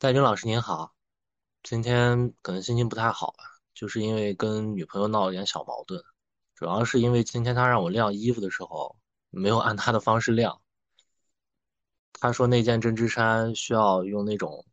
戴军老师您好，今天可能心情不太好吧，就是因为跟女朋友闹了点小矛盾，主要是因为今天她让我晾衣服的时候没有按她的方式晾，她说那件针织衫需要用那种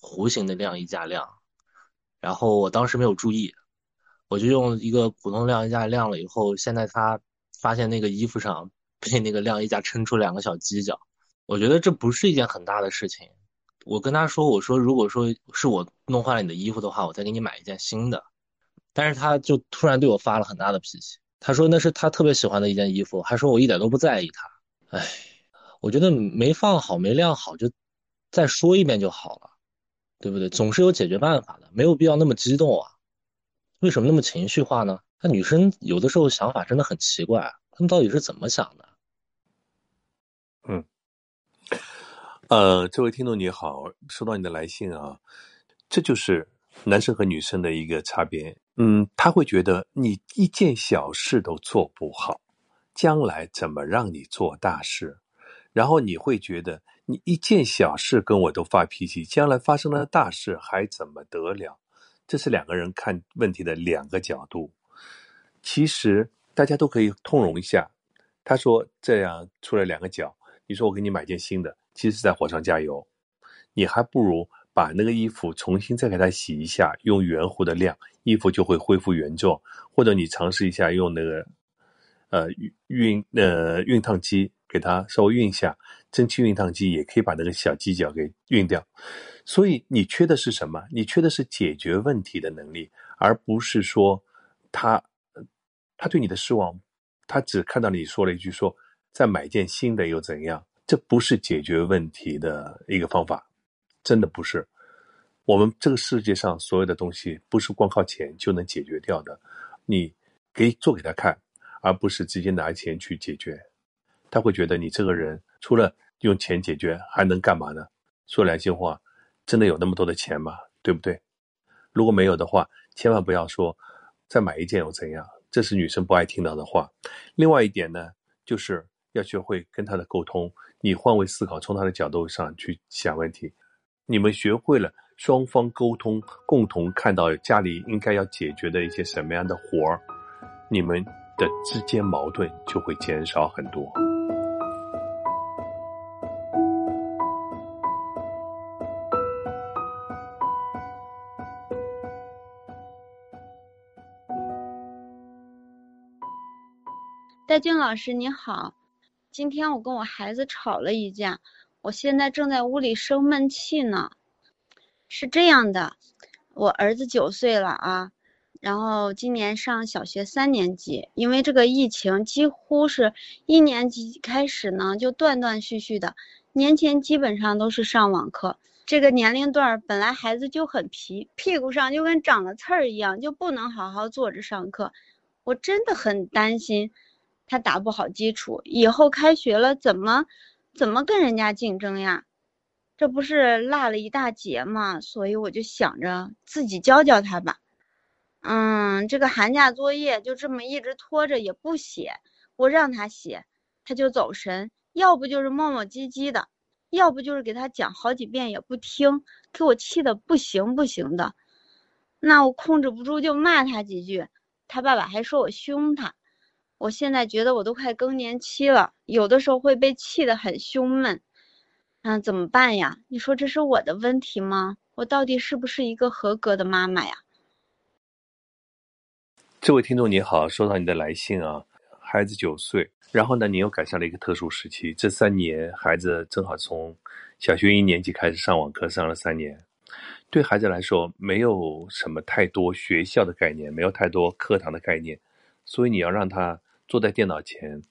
弧形的晾衣架晾，然后我当时没有注意，我就用一个普通晾衣架晾了以后，现在她发现那个衣服上被那个晾衣架撑出两个小犄角，我觉得这不是一件很大的事情。我跟他说：“我说，如果说是我弄坏了你的衣服的话，我再给你买一件新的。”但是他就突然对我发了很大的脾气。他说那是他特别喜欢的一件衣服，还说我一点都不在意他。哎，我觉得没放好、没晾好，就再说一遍就好了，对不对？总是有解决办法的，没有必要那么激动啊。为什么那么情绪化呢？那女生有的时候想法真的很奇怪，她们到底是怎么想的？嗯。呃，这位听众你好，收到你的来信啊，这就是男生和女生的一个差别。嗯，他会觉得你一件小事都做不好，将来怎么让你做大事？然后你会觉得你一件小事跟我都发脾气，将来发生了大事还怎么得了？这是两个人看问题的两个角度。其实大家都可以通融一下。他说这样出了两个角，你说我给你买件新的。其实在火上加油，你还不如把那个衣服重新再给它洗一下，用圆弧的晾，衣服就会恢复原状。或者你尝试一下用那个，呃熨呃熨烫机给它稍微熨一下，蒸汽熨烫机也可以把那个小犄角给熨掉。所以你缺的是什么？你缺的是解决问题的能力，而不是说他他对你的失望，他只看到你说了一句说再买件新的又怎样。这不是解决问题的一个方法，真的不是。我们这个世界上所有的东西，不是光靠钱就能解决掉的。你可以做给他看，而不是直接拿钱去解决。他会觉得你这个人除了用钱解决，还能干嘛呢？说良心话，真的有那么多的钱吗？对不对？如果没有的话，千万不要说再买一件又怎样，这是女生不爱听到的话。另外一点呢，就是要学会跟他的沟通。你换位思考，从他的角度上去想问题。你们学会了双方沟通，共同看到家里应该要解决的一些什么样的活儿，你们的之间矛盾就会减少很多。戴军老师，你好。今天我跟我孩子吵了一架，我现在正在屋里生闷气呢。是这样的，我儿子九岁了啊，然后今年上小学三年级，因为这个疫情，几乎是一年级开始呢就断断续续的，年前基本上都是上网课。这个年龄段本来孩子就很皮，屁股上就跟长了刺儿一样，就不能好好坐着上课。我真的很担心。他打不好基础，以后开学了怎么怎么跟人家竞争呀？这不是落了一大截吗？所以我就想着自己教教他吧。嗯，这个寒假作业就这么一直拖着也不写，我让他写，他就走神，要不就是磨磨唧唧的，要不就是给他讲好几遍也不听，给我气的不行不行的。那我控制不住就骂他几句，他爸爸还说我凶他。我现在觉得我都快更年期了，有的时候会被气得很胸闷，嗯，怎么办呀？你说这是我的问题吗？我到底是不是一个合格的妈妈呀？这位听众你好，收到你的来信啊，孩子九岁，然后呢，你又赶上了一个特殊时期，这三年孩子正好从小学一年级开始上网课，上了三年，对孩子来说没有什么太多学校的概念，没有太多课堂的概念。所以你要让他坐在电脑前，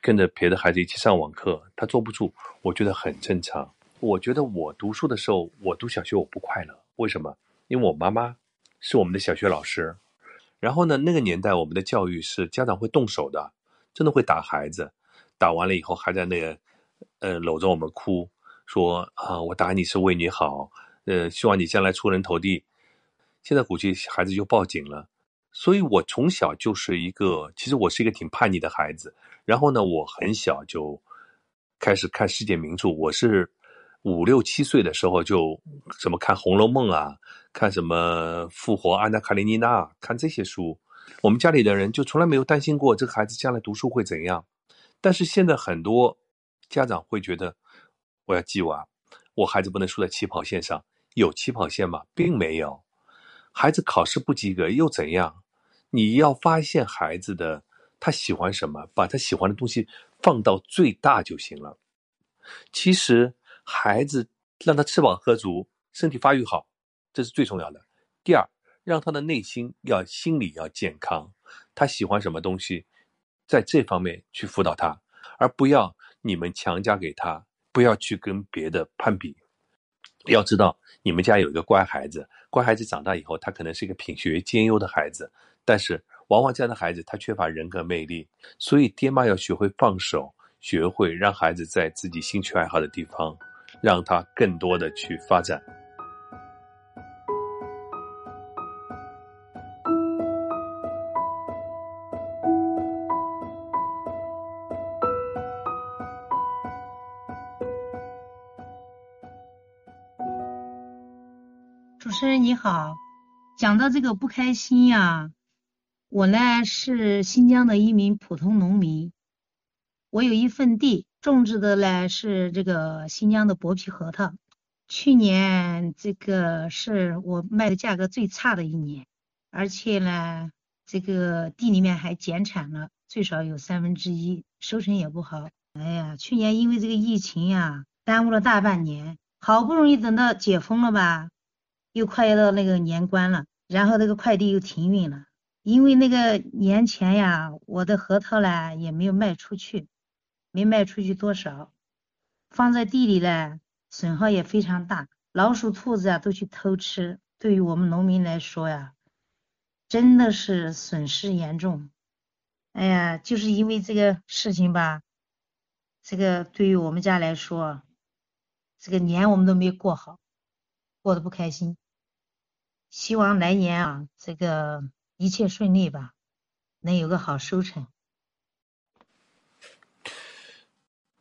跟着别的孩子一起上网课，他坐不住，我觉得很正常。我觉得我读书的时候，我读小学我不快乐，为什么？因为我妈妈是我们的小学老师，然后呢，那个年代我们的教育是家长会动手的，真的会打孩子，打完了以后还在那个，呃，搂着我们哭，说啊，我打你是为你好，呃，希望你将来出人头地。现在估计孩子就报警了。所以，我从小就是一个，其实我是一个挺叛逆的孩子。然后呢，我很小就开始看世界名著。我是五六七岁的时候就什么看《红楼梦》啊，看什么《复活安娜卡列尼娜》，看这些书。我们家里的人就从来没有担心过这个孩子将来读书会怎样。但是现在很多家长会觉得，我要鸡娃，我孩子不能输在起跑线上。有起跑线吗？并没有。孩子考试不及格又怎样？你要发现孩子的他喜欢什么，把他喜欢的东西放到最大就行了。其实孩子让他吃饱喝足，身体发育好，这是最重要的。第二，让他的内心要心理要健康，他喜欢什么东西，在这方面去辅导他，而不要你们强加给他，不要去跟别的攀比。要知道，你们家有一个乖孩子，乖孩子长大以后，他可能是一个品学兼优的孩子，但是往往这样的孩子他缺乏人格魅力，所以爹妈要学会放手。学会让孩子在自己兴趣爱好的地方，让他更多的去发展。主持人你好，讲到这个不开心呀，我呢是新疆的一名普通农民。我有一份地，种植的呢是这个新疆的薄皮核桃。去年这个是我卖的价格最差的一年，而且呢，这个地里面还减产了，最少有三分之一，收成也不好。哎呀，去年因为这个疫情呀，耽误了大半年，好不容易等到解封了吧，又快要到那个年关了，然后那个快递又停运了，因为那个年前呀，我的核桃呢也没有卖出去。没卖出去多少，放在地里呢，损耗也非常大，老鼠、兔子啊都去偷吃。对于我们农民来说呀，真的是损失严重。哎呀，就是因为这个事情吧，这个对于我们家来说，这个年我们都没过好，过得不开心。希望来年啊，这个一切顺利吧，能有个好收成。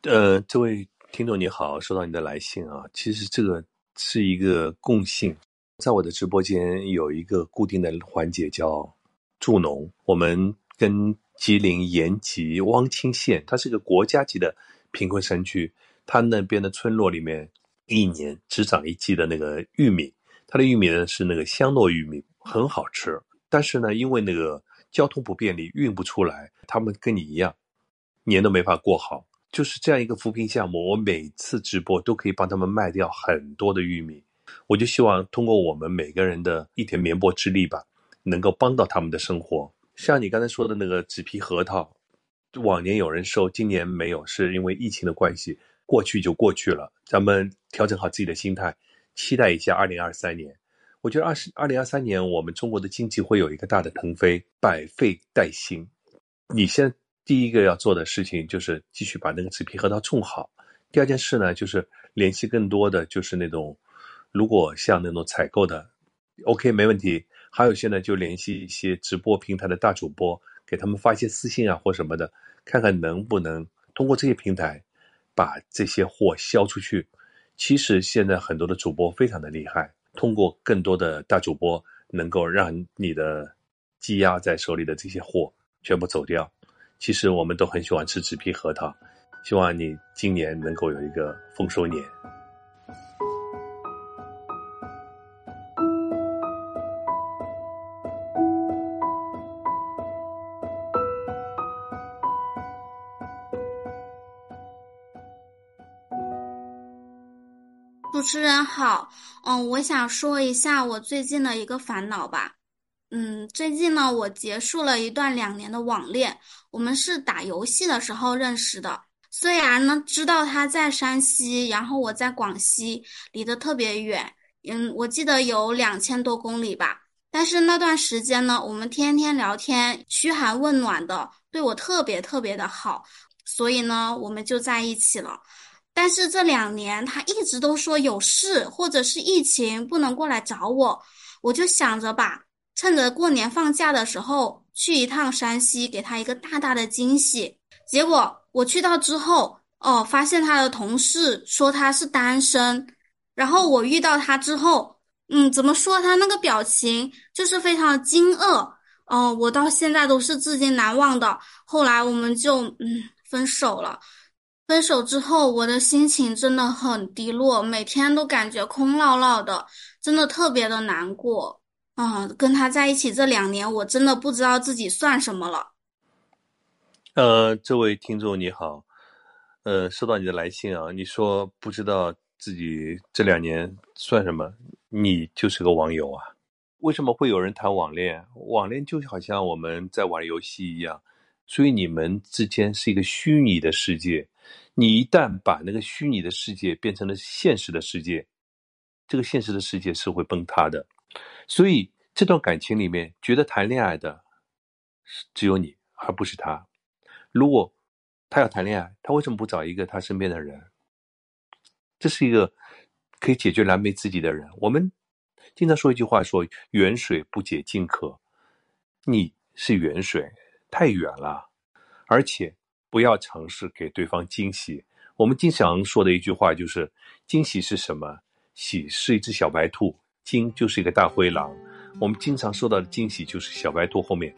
呃，这位听众你好，收到你的来信啊。其实这个是一个共性，在我的直播间有一个固定的环节叫助农。我们跟吉林延吉汪清县，它是个国家级的贫困山区，它那边的村落里面一年只长一季的那个玉米，它的玉米呢是那个香糯玉米，很好吃。但是呢，因为那个交通不便利，运不出来，他们跟你一样，年都没法过好。就是这样一个扶贫项目，我每次直播都可以帮他们卖掉很多的玉米。我就希望通过我们每个人的一点绵薄之力吧，能够帮到他们的生活。像你刚才说的那个纸皮核桃，往年有人收，今年没有，是因为疫情的关系，过去就过去了。咱们调整好自己的心态，期待一下二零二三年。我觉得二十二零二三年我们中国的经济会有一个大的腾飞，百废待兴。你先。第一个要做的事情就是继续把那个纸皮核桃种好。第二件事呢，就是联系更多的就是那种，如果像那种采购的，OK 没问题。还有现在就联系一些直播平台的大主播，给他们发一些私信啊或什么的，看看能不能通过这些平台把这些货销出去。其实现在很多的主播非常的厉害，通过更多的大主播能够让你的积压在手里的这些货全部走掉。其实我们都很喜欢吃纸皮核桃，希望你今年能够有一个丰收年。主持人好，嗯，我想说一下我最近的一个烦恼吧。嗯，最近呢，我结束了一段两年的网恋。我们是打游戏的时候认识的。虽然呢，知道他在山西，然后我在广西，离得特别远。嗯，我记得有两千多公里吧。但是那段时间呢，我们天天聊天，嘘寒问暖的，对我特别特别的好。所以呢，我们就在一起了。但是这两年，他一直都说有事或者是疫情不能过来找我。我就想着吧。趁着过年放假的时候去一趟山西，给他一个大大的惊喜。结果我去到之后，哦，发现他的同事说他是单身，然后我遇到他之后，嗯，怎么说他那个表情就是非常的惊愕，哦，我到现在都是至今难忘的。后来我们就嗯分手了，分手之后我的心情真的很低落，每天都感觉空落落的，真的特别的难过。啊，跟他在一起这两年，我真的不知道自己算什么了。呃，这位听众你好，呃，收到你的来信啊，你说不知道自己这两年算什么，你就是个网友啊？为什么会有人谈网恋？网恋就好像我们在玩游戏一样，所以你们之间是一个虚拟的世界。你一旦把那个虚拟的世界变成了现实的世界，这个现实的世界是会崩塌的。所以这段感情里面，觉得谈恋爱的只有你，而不是他。如果他要谈恋爱，他为什么不找一个他身边的人？这是一个可以解决燃眉之急的人。我们经常说一句话，说“远水不解近渴”。你是远水，太远了，而且不要尝试给对方惊喜。我们经常说的一句话就是：“惊喜是什么？喜是一只小白兔。”惊就是一个大灰狼，我们经常受到的惊喜就是小白兔后面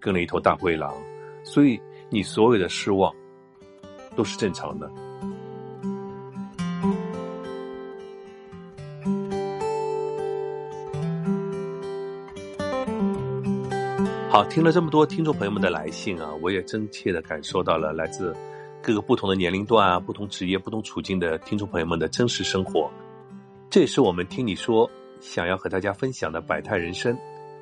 跟了一头大灰狼，所以你所有的失望都是正常的。好，听了这么多听众朋友们的来信啊，我也真切的感受到了来自各个不同的年龄段啊、不同职业、不同处境的听众朋友们的真实生活，这也是我们听你说。想要和大家分享的百态人生，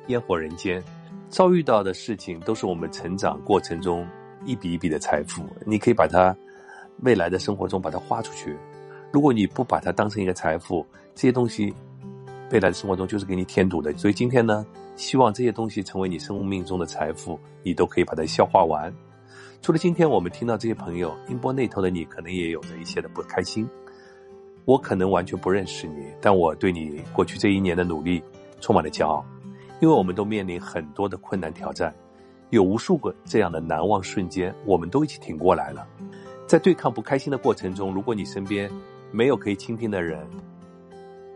烟火人间，遭遇到的事情都是我们成长过程中一笔一笔的财富。你可以把它未来的生活中把它花出去。如果你不把它当成一个财富，这些东西未来的生活中就是给你添堵的。所以今天呢，希望这些东西成为你生命中的财富，你都可以把它消化完。除了今天我们听到这些朋友，音波那头的你可能也有着一些的不开心。我可能完全不认识你，但我对你过去这一年的努力充满了骄傲，因为我们都面临很多的困难挑战，有无数个这样的难忘瞬间，我们都一起挺过来了。在对抗不开心的过程中，如果你身边没有可以倾听的人，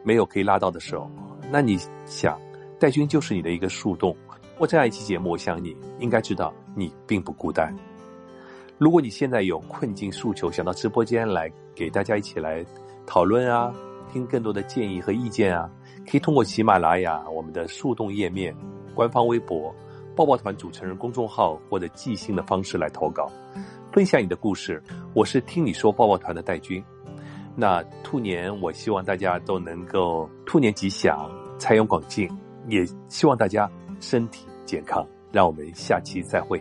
没有可以拉到的手，那你想，戴军就是你的一个树洞。我这样一期节目，我想你应该知道，你并不孤单。如果你现在有困境诉求，想到直播间来给大家一起来。讨论啊，听更多的建议和意见啊，可以通过喜马拉雅我们的树洞页面、官方微博、抱抱团主持人公众号或者寄信的方式来投稿，分享你的故事。我是听你说抱抱团的戴军。那兔年，我希望大家都能够兔年吉祥，财源广进，也希望大家身体健康。让我们下期再会。